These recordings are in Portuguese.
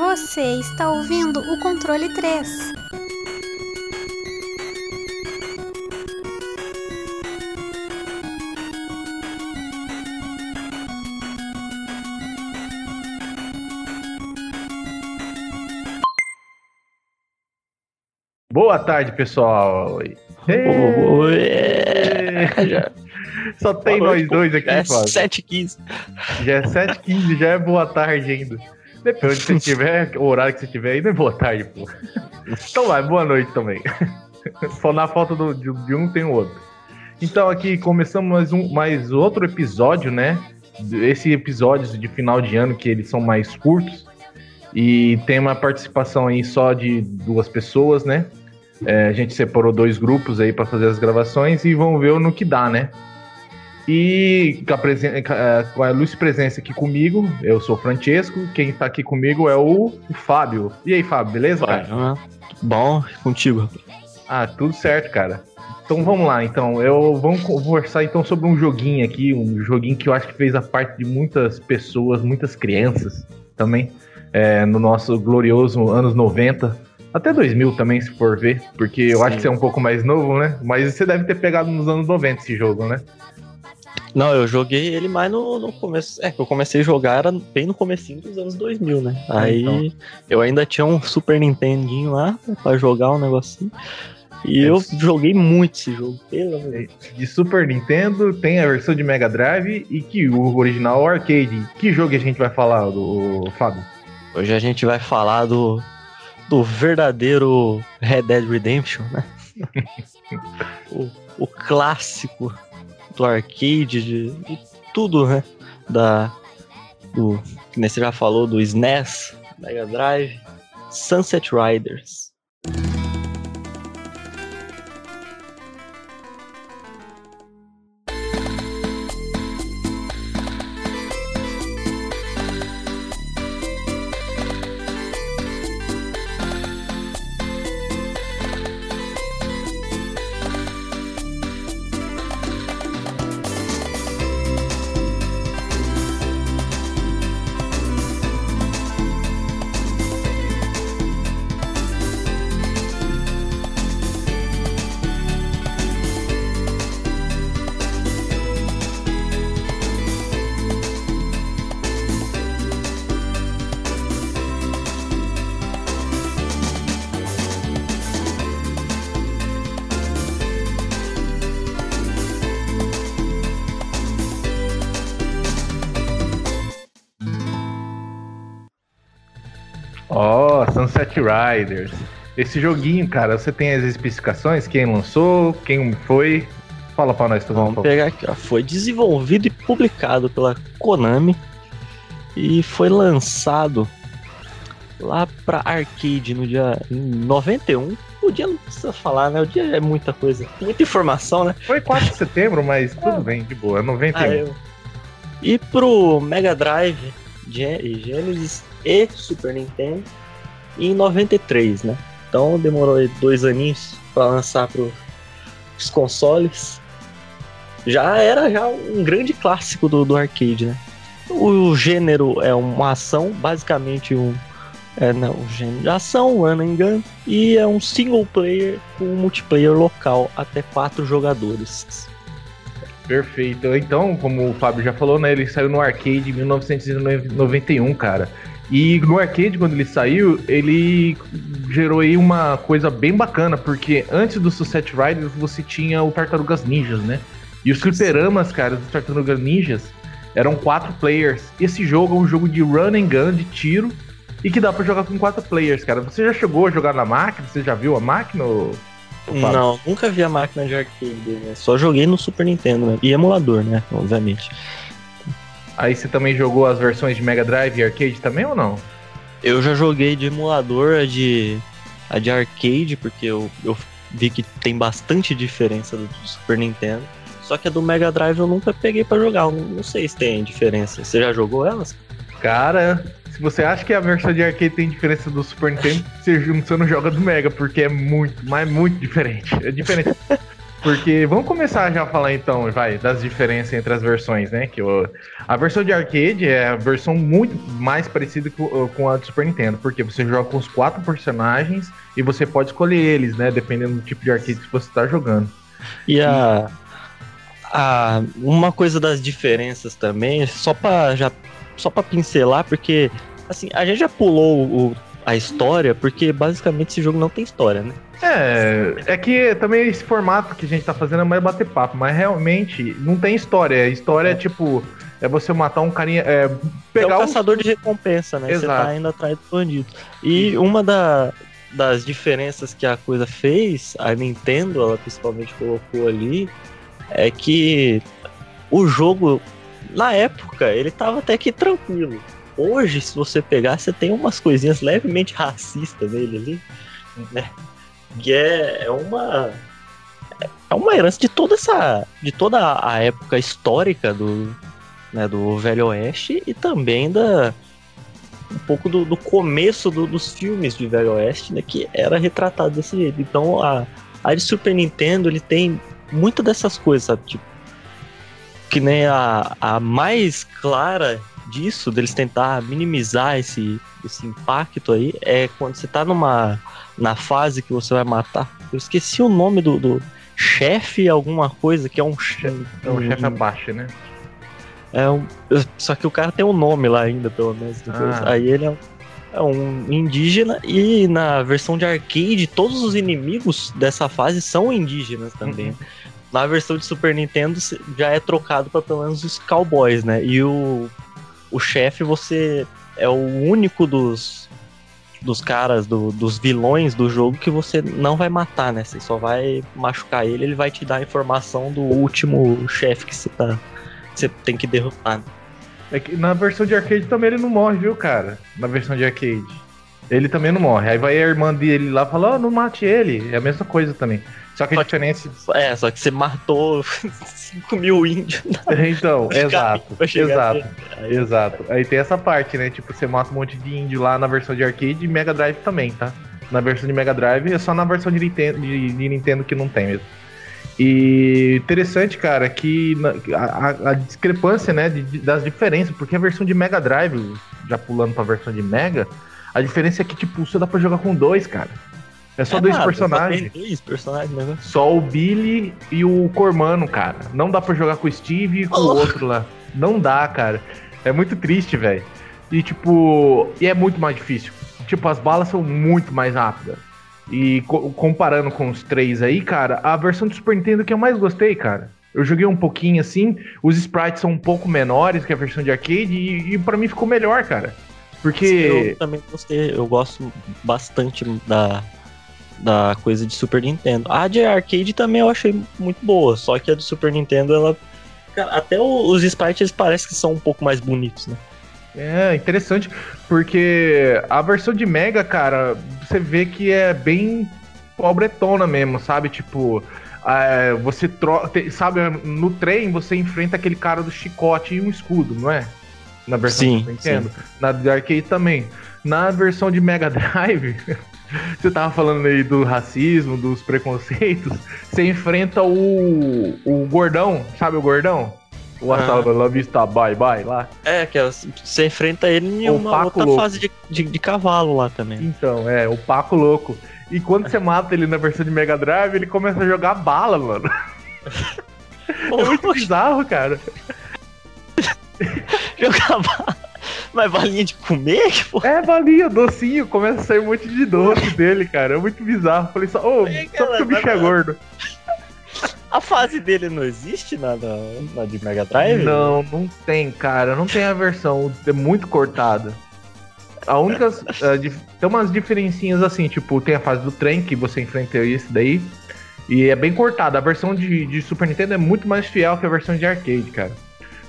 Você está ouvindo o controle 3. Boa tarde, pessoal. Oi. Só tem Boa nós dois aqui, É Fábio. 7h15. Já é 7h15, já é boa tarde ainda. Depende de você tiver, o horário que você tiver ainda é boa tarde, pô. Então vai, boa noite também. Só na falta do- de, de um tem o outro. Então aqui começamos mais, um, mais outro episódio, né? Esse episódio de final de ano que eles são mais curtos. E tem uma participação aí só de duas pessoas, né? É, a gente separou dois grupos aí para fazer as gravações e vamos ver no que dá, né? E com a, presen- com a- luz presença aqui comigo, eu sou o Francesco, quem tá aqui comigo é o, Fábio. E aí, Fábio, beleza, Vai, cara? ah, Bom, contigo. Ah, tudo certo, cara. Então vamos lá, então. Eu vamos conversar então sobre um joguinho aqui, um joguinho que eu acho que fez a parte de muitas pessoas, muitas crianças também, é, no nosso glorioso anos 90. Até 2000 também, se for ver, porque eu Sim. acho que você é um pouco mais novo, né? Mas você deve ter pegado nos anos 90 esse jogo, né? Não, eu joguei ele mais no, no começo. É, que eu comecei a jogar era bem no comecinho dos anos 2000, né? Aí então. eu ainda tinha um Super Nintendinho lá pra jogar um negocinho. E É eu joguei muito esse jogo, pelo amor de Deus. De Super Nintendo, tem a versão de Mega Drive e que o original arcade. Que jogo a gente vai falar, do Fábio? Hoje a gente vai falar do, do verdadeiro Red Dead Redemption, né? o, o clássico do arcade, de, de tudo, né? Da, do, que você já falou, do SNES, Mega Drive, Sunset Riders. Riders. Esse joguinho, cara, você tem as especificações? Quem lançou? Quem foi? Fala pra nós, por Vamos pegar aqui, ó. Foi desenvolvido e publicado pela Konami e foi lançado lá pra arcade no dia em 91. O dia não precisa falar, né? O dia é muita coisa, muita informação, né? Foi 4 de setembro, mas tudo bem, de boa. É 91. Ah, eu- E pro Mega Drive, Gen- Genesis e Super Nintendo em 93, né? Então demorou dois aninhos para lançar para os consoles. Já era já um grande clássico do, do arcade, né? O gênero é uma ação, basicamente um é, não, gênero de ação, run and gun, e é um single player com multiplayer local até quatro jogadores. Perfeito. Então, como o Fábio já falou, né? Ele saiu no arcade em 1991, cara. E no arcade, quando ele saiu, ele gerou aí uma coisa bem bacana, porque antes do Sunset Riders você tinha o Tartarugas Ninjas, né? E os fliperamas, cara, dos Tartarugas Ninjas eram quatro players. Esse jogo é um jogo de run and gun, de tiro, e que dá pra jogar com quatro players, cara. Você já chegou a jogar na máquina? Você já viu a máquina? Ou... Não, nunca vi a máquina de arcade né? Só joguei no Super Nintendo, né? E emulador, né? Obviamente. Aí você também jogou as versões de Mega Drive e arcade também ou não? Eu já joguei de emulador, a de, a de arcade, porque eu, eu vi que tem bastante diferença do, do Super Nintendo. Só que a do Mega Drive eu nunca peguei pra jogar. eu Não, sei se tem diferença. Você já jogou elas? Cara, se você acha que a versão de arcade tem diferença do Super Nintendo, você não- joga do Mega, porque é muito, mas muito diferente. É diferente. Porque vamos começar já a falar então, vai, das diferenças entre as versões, né? Que o, a versão de arcade é a versão muito mais parecida com, com a do Super Nintendo, porque você joga com os quatro personagens e você pode escolher eles, né? Dependendo do tipo de arcade que você está jogando. E a, a uma coisa das diferenças também, só para já só para pincelar, porque assim, a gente já pulou o, a história, porque basicamente esse jogo não tem história, né? É, é que também esse formato que a gente tá fazendo é mais bater papo, mas realmente não tem história. A história é, é tipo, é você matar um carinha. É, pegar é um caçador de recompensa, né? Exato. Você tá indo atrás do bandido. E uma da, das diferenças que a coisa fez, a Nintendo, ela principalmente colocou ali, é que o jogo, na época, ele tava até que tranquilo. Hoje, se você pegar, você tem umas coisinhas levemente racistas nele ali, né? que é, é uma é uma herança de toda essa de toda a época histórica do né, do Velho Oeste e também da um pouco do, do começo do, dos filmes de Velho Oeste, né, que era retratado desse jeito. Então a a de Super Nintendo ele tem muitas dessas coisas, sabe? Tipo, que nem a, a mais clara disso, deles tentar minimizar esse, esse impacto aí, é quando você tá numa na fase que você vai matar. Eu esqueci o nome do, do chefe, alguma coisa, que é um chefe. É um chefe abaixo, né? É um, só que o cara tem um nome lá ainda, pelo menos. Ah. Aí ele é um, é um indígena e na versão de arcade, todos os inimigos dessa fase são indígenas também. Uhum. Na versão de Super Nintendo já é trocado para pelo menos os cowboys, né? E o, o chefe você é o único dos dos caras, do, dos vilões do jogo que você não vai matar, né? Você só vai machucar ele, ele vai te dar a informação do último chefe que você tá. Você tem que derrotar. Né? É que na versão de arcade também ele não morre, viu, cara? Na versão de arcade. Ele também não morre. Aí vai a irmã dele lá e fala, oh, não mate ele. É a mesma coisa também. Só que a diferença. É, só que você matou 5 mil índios. Então, exato. Exato. Aí, exato. Aí tem essa parte, né? Tipo, você mata um monte de índio lá na versão de arcade e Mega Drive também, tá? Na versão de Mega Drive é só na versão de Nintendo, de, de Nintendo que não tem mesmo. E interessante, cara, que a, a discrepância, né, de, das diferenças, porque a versão de Mega Drive, já pulando pra versão de Mega, a diferença é que, tipo, você dá pra jogar com dois, cara. É só é dois nada, personagens. Só dois personagens, né? Só o Billy e o Cormano, cara. Não dá pra jogar com o Steve e com oh. o outro lá. Não dá, cara. É muito triste, velho. E tipo. E é muito mais difícil. Tipo, as balas são muito mais rápidas. E co comparando com os três aí, cara, a versão do Super Nintendo que eu mais gostei, cara. Eu joguei um pouquinho assim, os sprites são um pouco menores que a versão de arcade e, e para mim ficou melhor, cara. Porque. Eu também gostei, eu gosto bastante da, da coisa de Super Nintendo. A de arcade também eu achei muito boa, só que a do Super Nintendo, ela. Cara, até os sprites parecem que são um pouco mais bonitos, né? É, interessante, porque a versão de Mega, cara, você vê que é bem pobretona mesmo, sabe? Tipo, é, você troca. Sabe, no trem você enfrenta aquele cara do chicote e um escudo, não é? Na versão sim, do Nintendo. Sim. Na de arcade também. Na versão de Mega Drive, Você tava falando aí do racismo, dos preconceitos. Você enfrenta o, o gordão, sabe o gordão? O Assalva La Vista Bye Bye lá. É, que é, você enfrenta ele em o uma outra louco. fase de, de, de, cavalo lá também. Então, é, o Paco Louco. E quando você mata ele na versão de Mega Drive, ele começa a jogar bala, mano. é muito bizarro, cara. jogar bala. Mas balinha de comer? Que porra? É, balinha, docinho. Começa a sair um monte de doce dele, cara. É muito bizarro. Falei só, ô, oh, só porque o bicho é gordo. A fase dele não existe na, na, na, de Mega Drive? Não, não tem, cara. Não tem a versão. É muito cortada. A única. uh, tem umas diferencinhas assim, tipo, tem a fase do trem que você enfrenta esse daí. E é bem cortada. A versão de, de Super Nintendo é muito mais fiel que a versão de arcade, cara.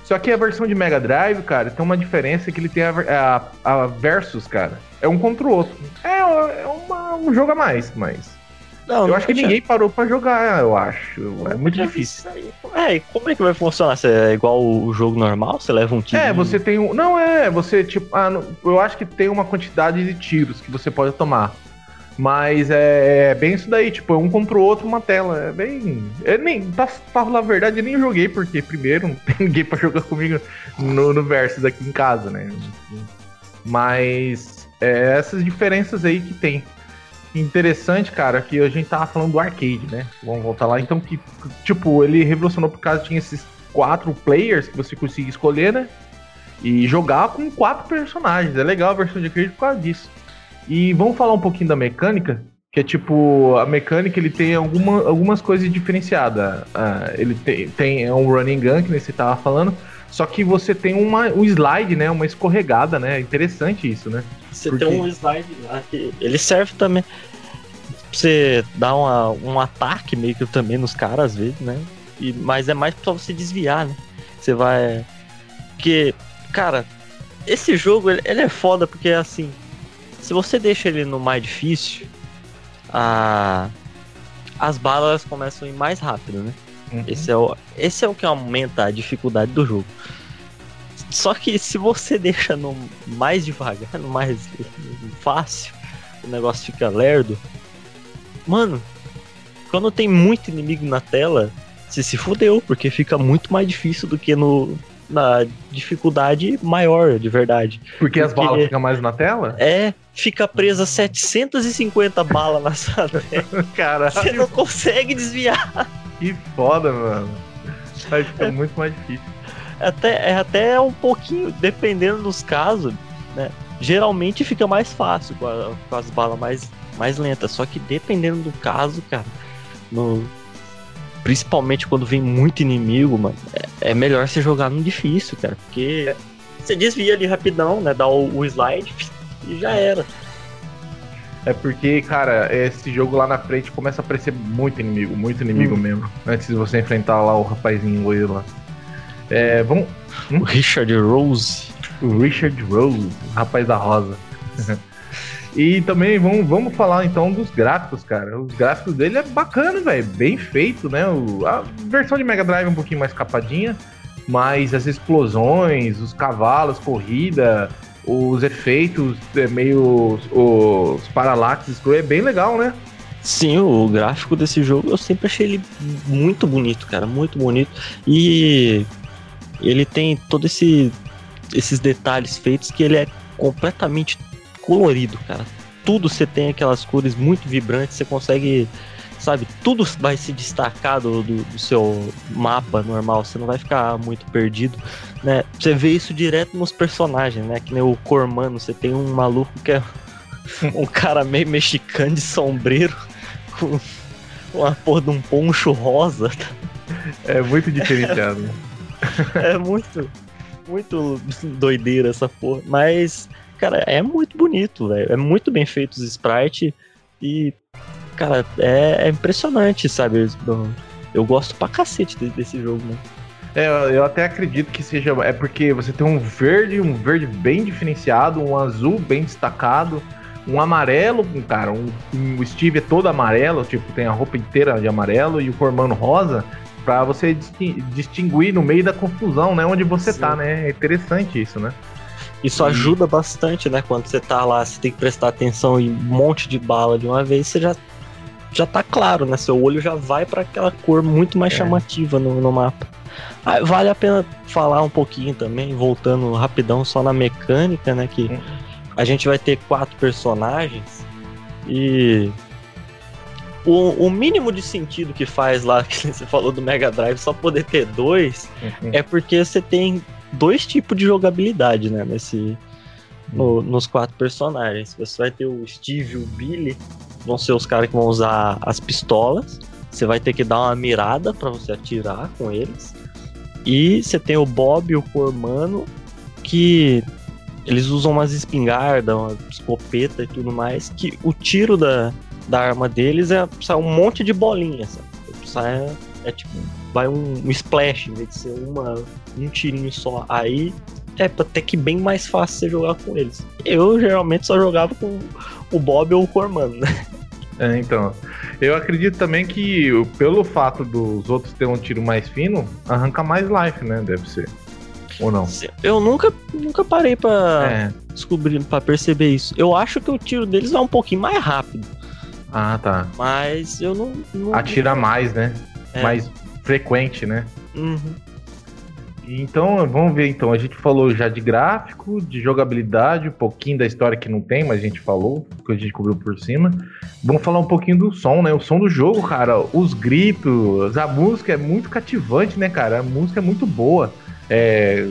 Só que a versão de Mega Drive, cara, tem uma diferença que ele tem a, a, a Versus, cara. É um contra o outro. É, é uma, um jogo a mais, mas. Não, eu acho que ninguém parou pra jogar, eu acho. É muito difícil. É, e como é que vai funcionar? Você é igual o jogo normal? Você leva um tiro? É, você tem um. Não, é, você, tipo. Ah, eu acho que tem uma quantidade de tiros que você pode tomar. Mas é, é, bem isso daí, tipo, um contra o outro uma tela. É bem. Eu nem. Pra, pra falar a verdade, eu nem joguei, porque primeiro não tem ninguém pra jogar comigo no, no Versus aqui em casa, né? Mas é essas diferenças aí que tem. Interessante, cara, que a gente tava falando do arcade, né? Vamos voltar lá. Então, que, tipo, ele revolucionou por causa tinha esses quatro players que você conseguia escolher, né? E jogar com quatro personagens. É legal a versão de arcade por causa disso. E vamos falar um pouquinho da mecânica, que é tipo, a mecânica ele tem alguma, algumas coisas diferenciadas. Uh, ele tem, tem um running gun, que você tava falando, só que você tem uma, um slide, né? Uma escorregada, né? Interessante isso, né? Você Porque... tem um slide ele serve também pra você dar uma, um ataque meio que também nos caras às vezes, né? E, mas é mais pra você desviar, né? Você vai. Porque, cara, esse jogo ele, ele é foda porque assim, se você deixa ele no mais difícil, a... as balas começam a ir mais rápido, né? Uhum. Esse, é o, esse é o que aumenta a dificuldade do jogo. Só que se você deixa no mais devagar, no mais fácil, o negócio fica lerdo. Mano, quando tem muito inimigo na tela, você se fudeu, porque fica muito mais difícil do que no, na dificuldade maior, de verdade. Porque, porque as balas ficam mais na tela? É, fica presa 750 balas na sua tela. Caralho. Você não consegue desviar. Que foda, mano. Aí fica é, muito mais difícil. Até, é até um pouquinho, dependendo dos casos, né? Geralmente fica mais fácil com, a, com as balas mais, mais lentas. Só que dependendo do caso, cara, no, Principalmente quando vem muito inimigo, mano. É, é melhor você jogar no difícil, cara. Porque você desvia ali rapidão, né? Dá o, o slide e já era. É porque, cara, esse jogo lá na frente começa a aparecer muito inimigo, muito inimigo hum. mesmo. Antes de você enfrentar lá o rapazinho loiro lá. É, vamos. Hum? O Richard Rose. O Richard Rose, o rapaz da rosa. E também vamos, vamos falar então dos gráficos, cara. Os gráficos dele é bacana, velho. Bem feito, né? O, a versão de Mega Drive é um pouquinho mais capadinha, mas as explosões, os cavalos, corrida, os efeitos, é meio os paralaxes, é bem legal, né? Sim, o gráfico desse jogo eu sempre achei ele muito bonito, cara, muito bonito. E ele tem todo esse esses detalhes feitos que ele é completamente colorido, cara. Tudo você tem aquelas cores muito vibrantes, você consegue, sabe, tudo vai se destacar do, do, do seu mapa normal, você não vai ficar muito perdido, né? Você vê isso direto nos personagens, né? Que nem o Cormano, você tem um maluco que é um cara meio mexicano de sombreiro com uma porra de um poncho rosa. É muito diferenciado. é muito, muito doideira essa porra. Mas cara, é muito bonito, velho. É muito bem feito os sprites e, cara, é, é impressionante, sabe? Eu, eu, gosto pra cacete desse, desse jogo, né? É, eu até acredito que seja. É porque você tem um verde, um verde bem diferenciado, um azul bem destacado, um amarelo, cara, um, um Steve é todo amarelo, tipo, tem a roupa inteira de amarelo e o Cormano rosa, para você distinguir no meio da confusão, né, onde você Sim. tá, né? É interessante isso, né? Isso ajuda bastante, né? Quando você tá lá, você tem que prestar atenção em um monte de bala de uma vez, você já, já tá claro, né? Seu olho já vai para aquela cor muito mais é. chamativa no, no mapa. Ah, vale a pena falar um pouquinho também, voltando rapidão só na mecânica, né? Que a gente vai ter quatro personagens e o, o, mínimo de sentido que faz lá, que você falou do Mega Drive, só poder ter dois, uhum. é porque você tem dois tipos de jogabilidade, né? Nesse, no, nos quatro personagens. Você vai ter o Steve e o Billy, vão ser os caras que vão usar as pistolas. Você vai ter que dar uma mirada para você atirar com eles. E você tem o Bob e o Cormano, que eles usam umas espingardas, uma escopeta e tudo mais, que o tiro da, da arma deles é sai um monte de bolinhas. Sai, é tipo vai um, um splash, em vez de ser uma, um tirinho só. Aí é até que bem mais fácil você jogar com eles. Eu geralmente só jogava com o Bob ou o Cormano, né? É, então. Eu acredito também que pelo fato dos outros terem um tiro mais fino, arranca mais life, né? Deve ser. Ou não? Eu nunca, nunca parei pra é. descobrir, para perceber isso. Eu acho que o tiro deles é um pouquinho mais rápido. Ah, tá. Mas eu não. não Atira mais, né? É. Mais frequente, né? Uhum. Então, vamos ver então. A gente falou já de gráfico, de jogabilidade, um pouquinho da história que não tem, mas a gente falou, que a gente cobriu por cima. Vamos falar um pouquinho do som, né? O som do jogo, cara, os gritos, a música é muito cativante, né, cara? A música é muito boa. É,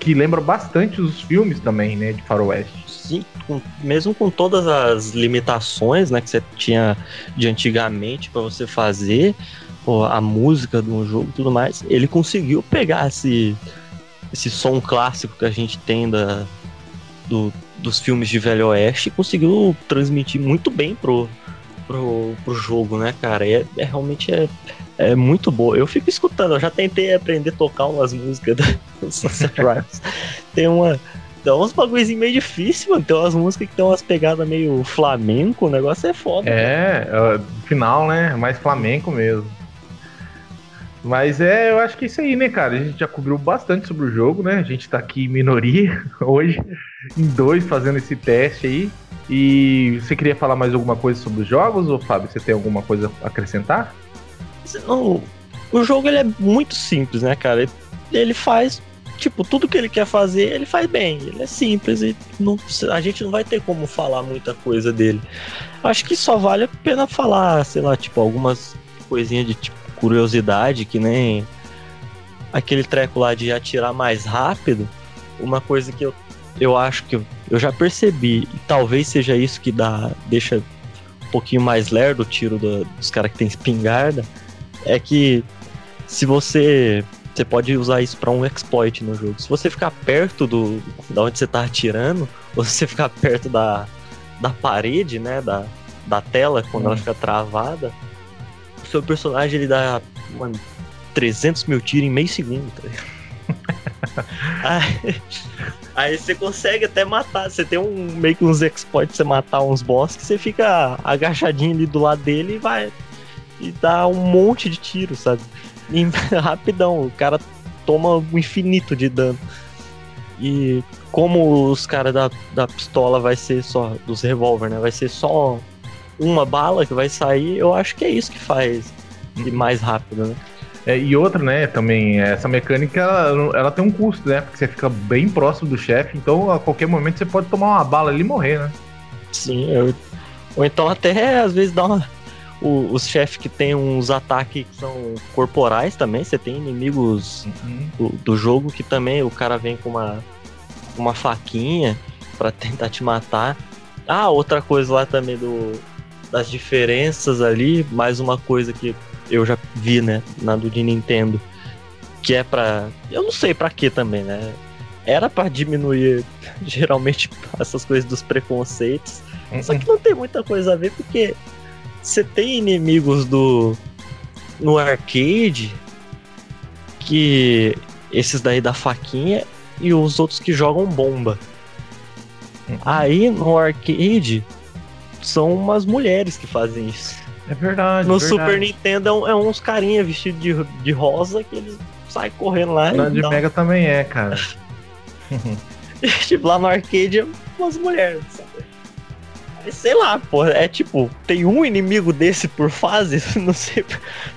que lembra bastante os filmes também, né, de faroeste. Sim, com- mesmo com todas as limitações né, que você tinha de antigamente para você fazer a música de um jogo e tudo mais, ele conseguiu pegar esse, esse som clássico que a gente tem da, do- dos filmes de Velho Oeste e conseguiu transmitir muito bem pro, pro, pro jogo, né, cara? É, é realmente é, é muito boa. Eu fico escutando, eu já tentei aprender a tocar umas músicas do Sunset Riders. Tem uma. Tem uns bagulhozinho meio difícil, mano. Tem umas músicas que tem umas pegadas meio flamenco, o negócio é foda. É, é, final, né? Mais flamenco mesmo. Mas é, eu acho que é isso aí, né, cara? A gente já cobriu bastante sobre o jogo, né? A gente tá aqui em minoria hoje, em dois, fazendo esse teste aí. E você queria falar mais alguma coisa sobre os jogos, ou Fábio, você tem alguma coisa a acrescentar? Não, o jogo ele é muito simples, né, cara? Ele- faz, tipo, tudo que ele quer fazer, ele faz bem. Ele é simples e não, a gente não vai ter como falar muita coisa dele. Acho que só vale a pena falar, sei lá, tipo, algumas coisinhas de tipo, curiosidade, que nem aquele treco lá de atirar mais rápido. Uma coisa que eu, eu acho que eu, eu já percebi, e talvez seja isso que dá, deixa um pouquinho mais lerdo o tiro do- dos caras que tem espingarda é que se você você pode usar isso para um exploit no jogo. Se você ficar perto do da onde você tá atirando, ou se você ficar perto da, da parede, né, da, da tela quando ela Hum. fica travada, seu personagem ele dá mano, 300 mil tiros em meio segundo. Tá aí, aí você consegue até matar. Você tem um meio que uns exploits você matar uns boss que você fica agachadinho ali do lado dele e vai e dá um monte de tiro, sabe? E rapidão, o cara toma um infinito de dano. E como os caras da, da pistola vai ser só, dos revólver, né? Vai ser só uma bala que vai sair, eu acho que é isso que faz ir mais rápido, né? É, e outra, né, também, essa mecânica, ela, ela tem um custo, né? Porque você fica bem próximo do chefe, então a qualquer momento você pode tomar uma bala ali e morrer, né? Sim, eu- ou então até às vezes dá uma. o- os chefes que tem uns ataques que são corporais também, você tem inimigos do, do jogo que também o cara vem com uma, uma faquinha pra tentar te matar. Ah, outra coisa lá também do, das diferenças ali, mais uma coisa que eu já vi, né, na do de Nintendo, que é pra. Eu não sei pra que também, né? Era pra diminuir geralmente essas coisas dos preconceitos. Só que não tem muita coisa a ver porque você tem inimigos do no arcade que esses daí da faquinha e os outros que jogam bomba. Uhum. Aí no arcade são umas mulheres que fazem isso. É verdade. No verdade. Super Nintendo é, um- é uns carinha vestidos de, de rosa que eles saem correndo lá Na de Mega também é, cara. tipo, lá no arcade é umas mulheres, sabe? Sei lá, pô, é tipo, tem um inimigo desse por fase, não sei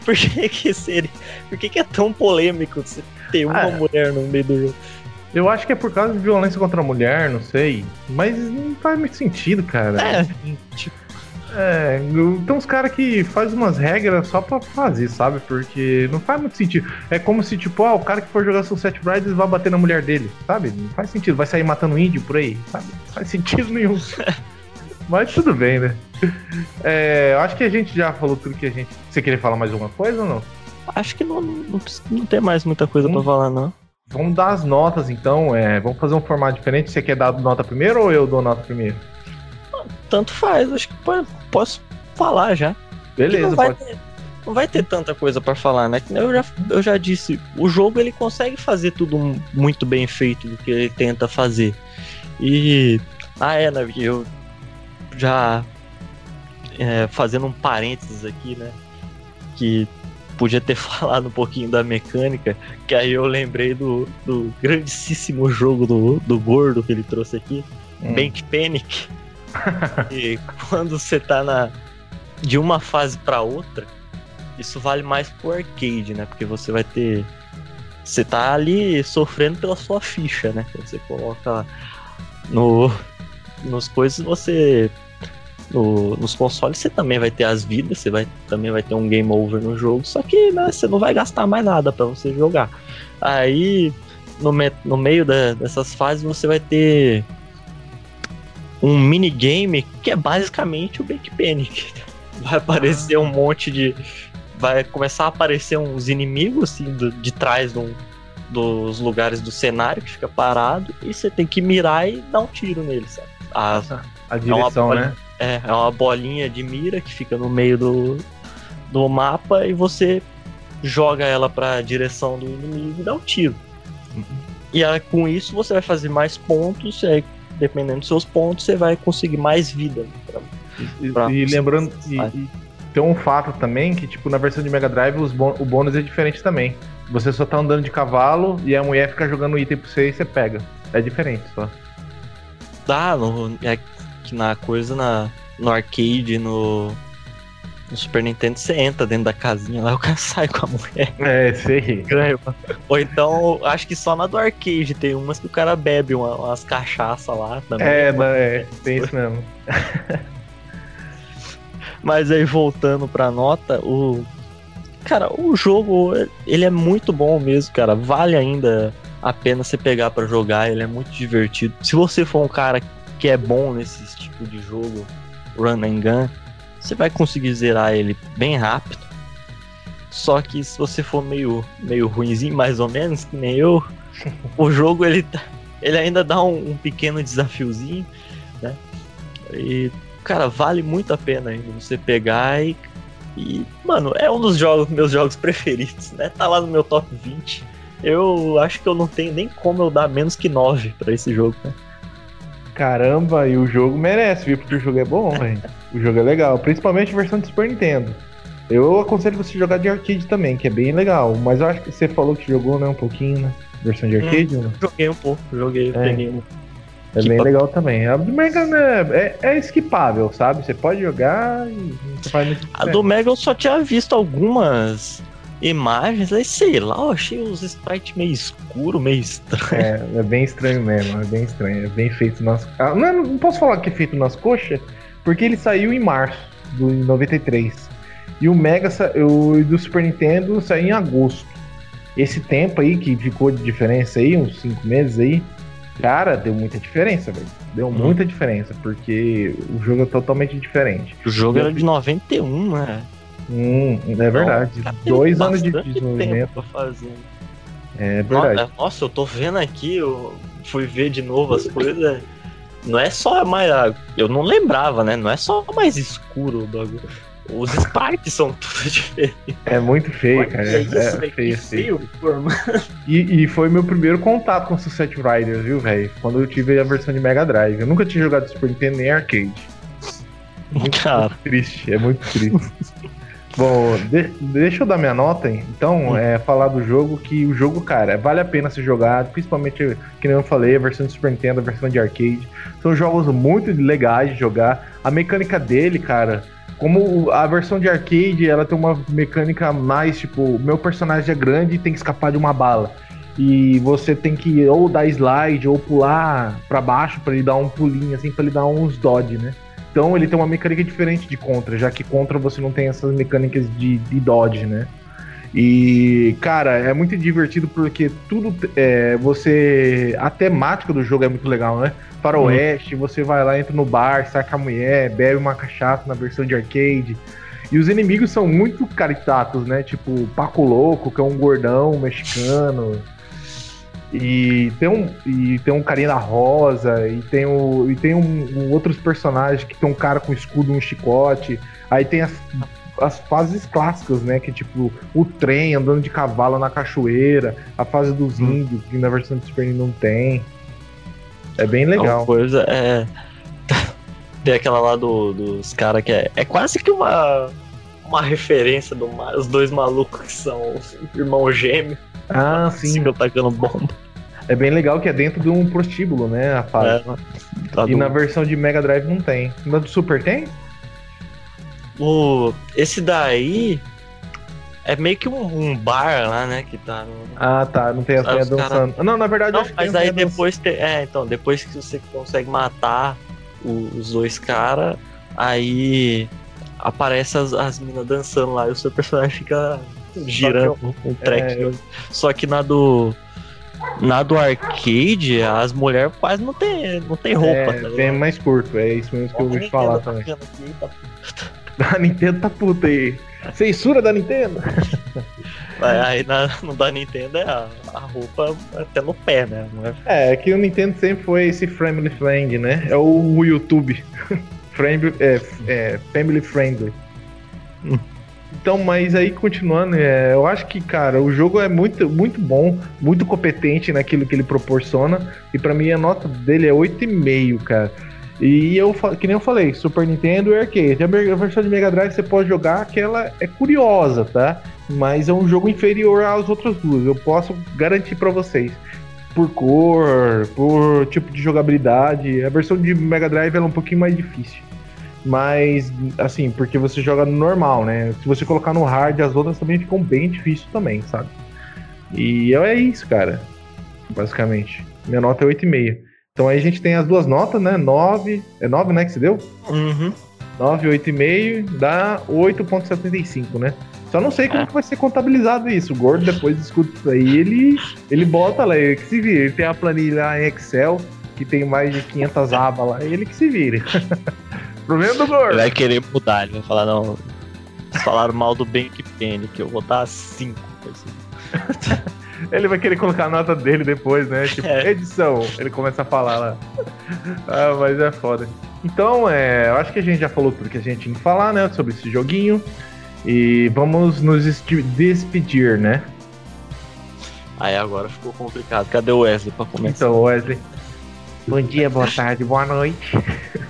por, que que seria, por que que é tão polêmico ter uma Ah, mulher no meio do jogo. Eu acho que é por causa de violência contra a mulher, não sei. Mas não faz muito sentido, cara. É, tipo, É, tem uns caras que faz umas regras só pra fazer, sabe? Porque não faz muito sentido. É como se, tipo, ah, o cara que for jogar Sunset Riders vai bater na mulher dele, sabe? Não faz sentido. Vai sair matando índio por aí, sabe? Não faz sentido nenhum. Mas tudo bem, né? É, eu acho que a gente já falou tudo que a gente. Você queria falar mais alguma coisa ou não? acho que não, não, não tem mais muita coisa Hum. pra falar, não. Vamos dar as notas então. É, vamos fazer um formato diferente. Você quer dar nota primeiro ou eu dou nota primeiro? Tanto faz, acho que po- posso falar já. Beleza, não vai, ter, não vai ter tanta coisa pra falar, né? Eu já, eu já disse, o jogo ele consegue fazer tudo muito bem feito do que ele tenta fazer. E. Ah, é, Navi, eu já. é, fazendo um parênteses aqui, né? Que podia ter falado um pouquinho da mecânica, que aí eu lembrei do, do grandíssimo jogo do, do gordo que ele trouxe aqui, Hum. Bank Panic. e quando você tá na, de uma fase para outra, isso vale mais pro arcade, né? Porque você vai ter. Você tá ali sofrendo pela sua ficha, né? Você coloca no. Nos coisas você. No, nos consoles você também vai ter as vidas, você vai, também vai ter um game over no jogo, só que né, você não vai gastar mais nada para você jogar. Aí no, me, no meio da, dessas fases você vai ter um minigame que é basicamente o Bake Panic. Vai aparecer um monte de. Vai começar a aparecer uns inimigos assim, do, de trás do, dos lugares do cenário que fica parado e você tem que mirar e dar um tiro nele, sabe? A, a direção, é né? É, é uma bolinha de mira que fica no meio do, do mapa e você joga ela pra direção do inimigo e dá um tiro. E aí, com isso você vai fazer mais pontos, e aí, dependendo dos seus pontos, você vai conseguir mais vida. né, pra- E, Pra- e lembrando, e, e tem um fato também que, tipo, na versão de Mega Drive bô- o bônus é diferente também. Você só tá andando de cavalo e a mulher fica jogando item pra você e você pega. É diferente só. Dá, no, é que na coisa, na, no arcade, no, no Super Nintendo, você entra dentro da casinha lá, o cara sai com a mulher. É, sei. ganha. Ou então, acho que só na do arcade tem umas que o cara bebe uma- umas cachaça lá também. É, não, é, tem isso mesmo. Mas aí voltando pra nota, o. Cara, o jogo, ele é muito bom mesmo, cara. Vale ainda a pena você pegar pra jogar, ele é muito divertido. Se você for um cara que é bom nesse tipo de jogo, run and gun, você vai conseguir zerar ele bem rápido. Só que se você for meio, meio ruinzinho, mais ou menos, que nem eu, o jogo ele, tá- ele ainda dá um, um pequeno desafiozinho, né? E, cara, vale muito a pena ainda você pegar e, e, mano, é um dos jogos, meus jogos preferidos, né? Tá lá no meu top 20. Eu acho que eu não tenho nem como eu dar menos que 9 pra esse jogo, né? Caramba, e o jogo merece, viu? Porque o jogo é bom, velho. O jogo é legal, principalmente a versão de Super Nintendo. Eu aconselho você jogar de arcade também, que é bem legal. Mas eu acho que você falou que jogou, né, um pouquinho, né? Versão de arcade, né? Joguei um pouco, joguei, É. peguei um. É bem legal também. A do Mega né, é, é esquipável, sabe? Você pode jogar e não faz muito A do Mega eu só tinha visto algumas imagens, aí sei lá, eu achei os sprites meio escuro, meio estranho. É, é bem estranho mesmo, é bem estranho. É bem feito nas. Ah, não, é- não posso falar que é feito nas coxas, porque ele saiu em março do 93. E o Mega o do Super Nintendo saiu em agosto. Esse tempo aí que ficou de diferença aí, uns 5 meses aí, cara, deu muita diferença, velho. Deu Uhum. muita diferença, porque o jogo é totalmente diferente. O jogo era de 91, né? Hum, é verdade. Então, Dois anos de desenvolvimento. tempo fazer. É verdade. Nossa, eu tô vendo aqui, eu fui ver de novo as coisas. Não é só mais. Eu não lembrava, né? Não é só mais escuro o bagulho. Os sprites são tudo diferentes. É muito feio, cara. Olha isso, é, velho, feio, que feio. E, e foi meu primeiro contato com Sunset Riders, viu, velho? Quando eu tive a versão de Mega Drive. Eu nunca tinha jogado Super Nintendo nem arcade. Cara, Triste, é muito triste. Bom, de- deixa eu dar minha nota, hein? então, é falar do jogo, que o jogo, cara, vale a pena se jogar, principalmente, que nem eu falei, a versão de Super Nintendo, a versão de arcade. São jogos muito legais de jogar. A mecânica dele, cara, como a versão de arcade, ela tem uma mecânica mais, tipo, meu personagem é grande e tem que escapar de uma bala. E você tem que ou dar slide ou pular pra baixo pra ele dar um pulinho, assim, pra ele dar uns dodge, né? Então ele tem uma mecânica diferente de Contra, já que Contra você não tem essas mecânicas de, de dodge, né? E, cara, é muito divertido porque tudo. É, você. A temática do jogo é muito legal, né? Faroeste, você vai lá, entra no bar, saca a mulher, bebe uma cachaça na versão de arcade. E os inimigos são muito caritatos, né? Tipo, Paco Louco, que é um gordão mexicano. E tem um, e tem um carinha rosa, e tem, o, e tem um, um- outros personagens que tem um cara com escudo e um chicote. Aí tem as, as fases clássicas, né? Que é tipo o trem andando de cavalo na cachoeira, a fase dos Hum. índios, que na versão do Super Nintendo não tem. É bem uma legal. coisa é. Tem aquela lá do, dos caras que é. É quase que uma. Uma referência dos os dois malucos que são irmão gêmeo, Ah, sim. ficam tacando bomba. É bem legal que é dentro de um prostíbulo, né? A fase. É, tá E do- na versão de Mega Drive não tem. Na do Super tem? O, esse daí é meio que um, um bar lá, né? Que tá no. Ah, tá. Não tem as meias os cara- dançando. Não, na verdade, Não, mas as aí depois tem. É, então, depois que você consegue matar os dois caras, aí aparece as, as minas dançando lá e o seu personagem fica girando um track. é, Só que na do. Na do arcade, as mulheres quase não tem, não tem roupa, É, tá tem ligado? mais curto, é isso mesmo que eu ouvi falar Nintendo também. tá- A Nintendo tá puta aí. Censura da Nintendo. Aí na, no da Nintendo é a, a roupa até no pé, né? Não é É, que o Nintendo sempre foi esse family friend, né? É o YouTube. Friend, é, é, family friendly. Então, mas aí continuando, é, eu acho que, cara, o jogo é muito, muito bom, muito competente naquilo que ele proporciona. E pra mim a nota dele é 8,5, cara. E eu, que nem eu falei, Super Nintendo e arcade. A versão de Mega Drive você pode jogar, que ela é curiosa, tá? Mas é um jogo inferior às outras duas. Eu posso garantir pra vocês. Por cor, por tipo de jogabilidade. A versão de Mega Drive é um pouquinho mais difícil. Mas, assim, porque você joga no normal, né? Se você colocar no hard, as outras também ficam bem difíceis também, sabe? E é isso, cara. Basicamente. Minha nota é 8,5. Então aí a gente tem as duas notas, né? 9. É 9, né? Que se deu? Uhum. 9, 8,5 dá 8,75, né? Só não sei como É. que vai ser contabilizado isso. O Gordo depois escuta isso aí, ele, ele bota lá, ele que se vira. Ele tem a planilha lá em Excel, que tem mais de 500 abas lá, ele que se vira. Problema do Gordo. Ele vai querer mudar, ele vai falar, não. Falaram mal do Bank Penny, que eu vou dar 5. Assim. Ele vai querer colocar a nota dele depois, né? Tipo, É. edição. Ele começa a falar lá. Ah, mas é foda. Então, é, eu acho que a gente já falou tudo que a gente tinha que falar, né? Sobre esse joguinho. E vamos nos despedir, né? Aí agora ficou complicado. Cadê o Wesley pra começar? Então, Wesley. Bom dia, boa tarde, boa noite.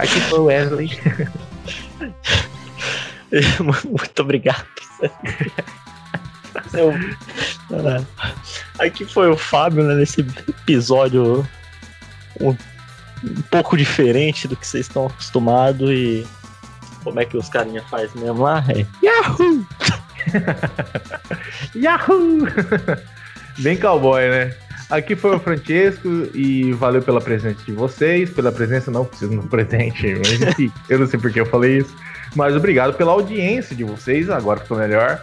Aqui foi o Wesley. Muito obrigado. Seu... Aqui foi o Fábio, né, nesse episódio um, um pouco diferente do que vocês estão acostumados e como é que os carinha faz mesmo lá? É Yahoo! Yahoo! Bem cowboy, né? Aqui foi o Francesco e valeu pela presença de vocês, pela presença não, vocês não presente, mas enfim, eu não sei porque eu falei isso, mas obrigado pela audiência de vocês, agora ficou melhor.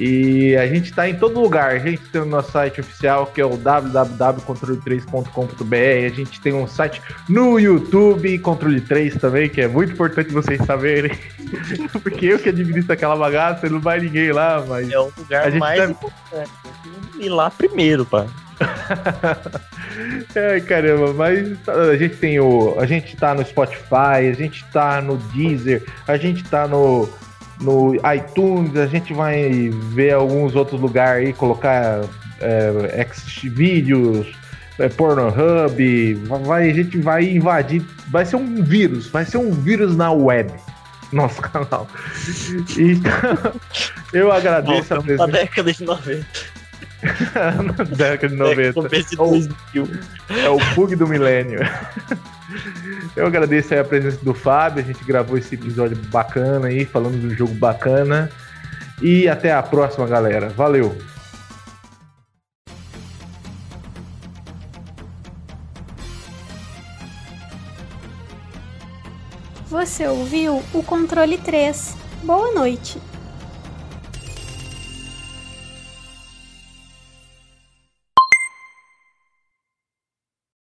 E a gente tá em todo lugar, a gente tem o nosso site oficial que é o www.controle3.com.br, a gente tem um site no YouTube, Controle 3 também, que é muito importante vocês saberem, porque eu que administro aquela bagaça, não vai ninguém lá, mas É o lugar mais deve- importante. Ir lá primeiro, pá. Ai, caramba, mas a gente tem o. A gente tá no Spotify, a gente tá no Deezer, a gente tá no, no iTunes, a gente vai ver alguns outros lugares aí, colocar é, Xvideos, é, Pornhub, vai, a gente vai invadir. Vai ser um vírus, vai ser um vírus na web. Nosso canal. Então, eu agradeço a Voltamos pra presença década de 90. Na década de 90. Começo de Ou- 2000. É o bug do milênio. Eu agradeço aí a presença do Fábio. A gente gravou esse episódio bacana aí, falando de um jogo bacana. E até a próxima, galera. Valeu! Você ouviu o controle 3. Boa noite.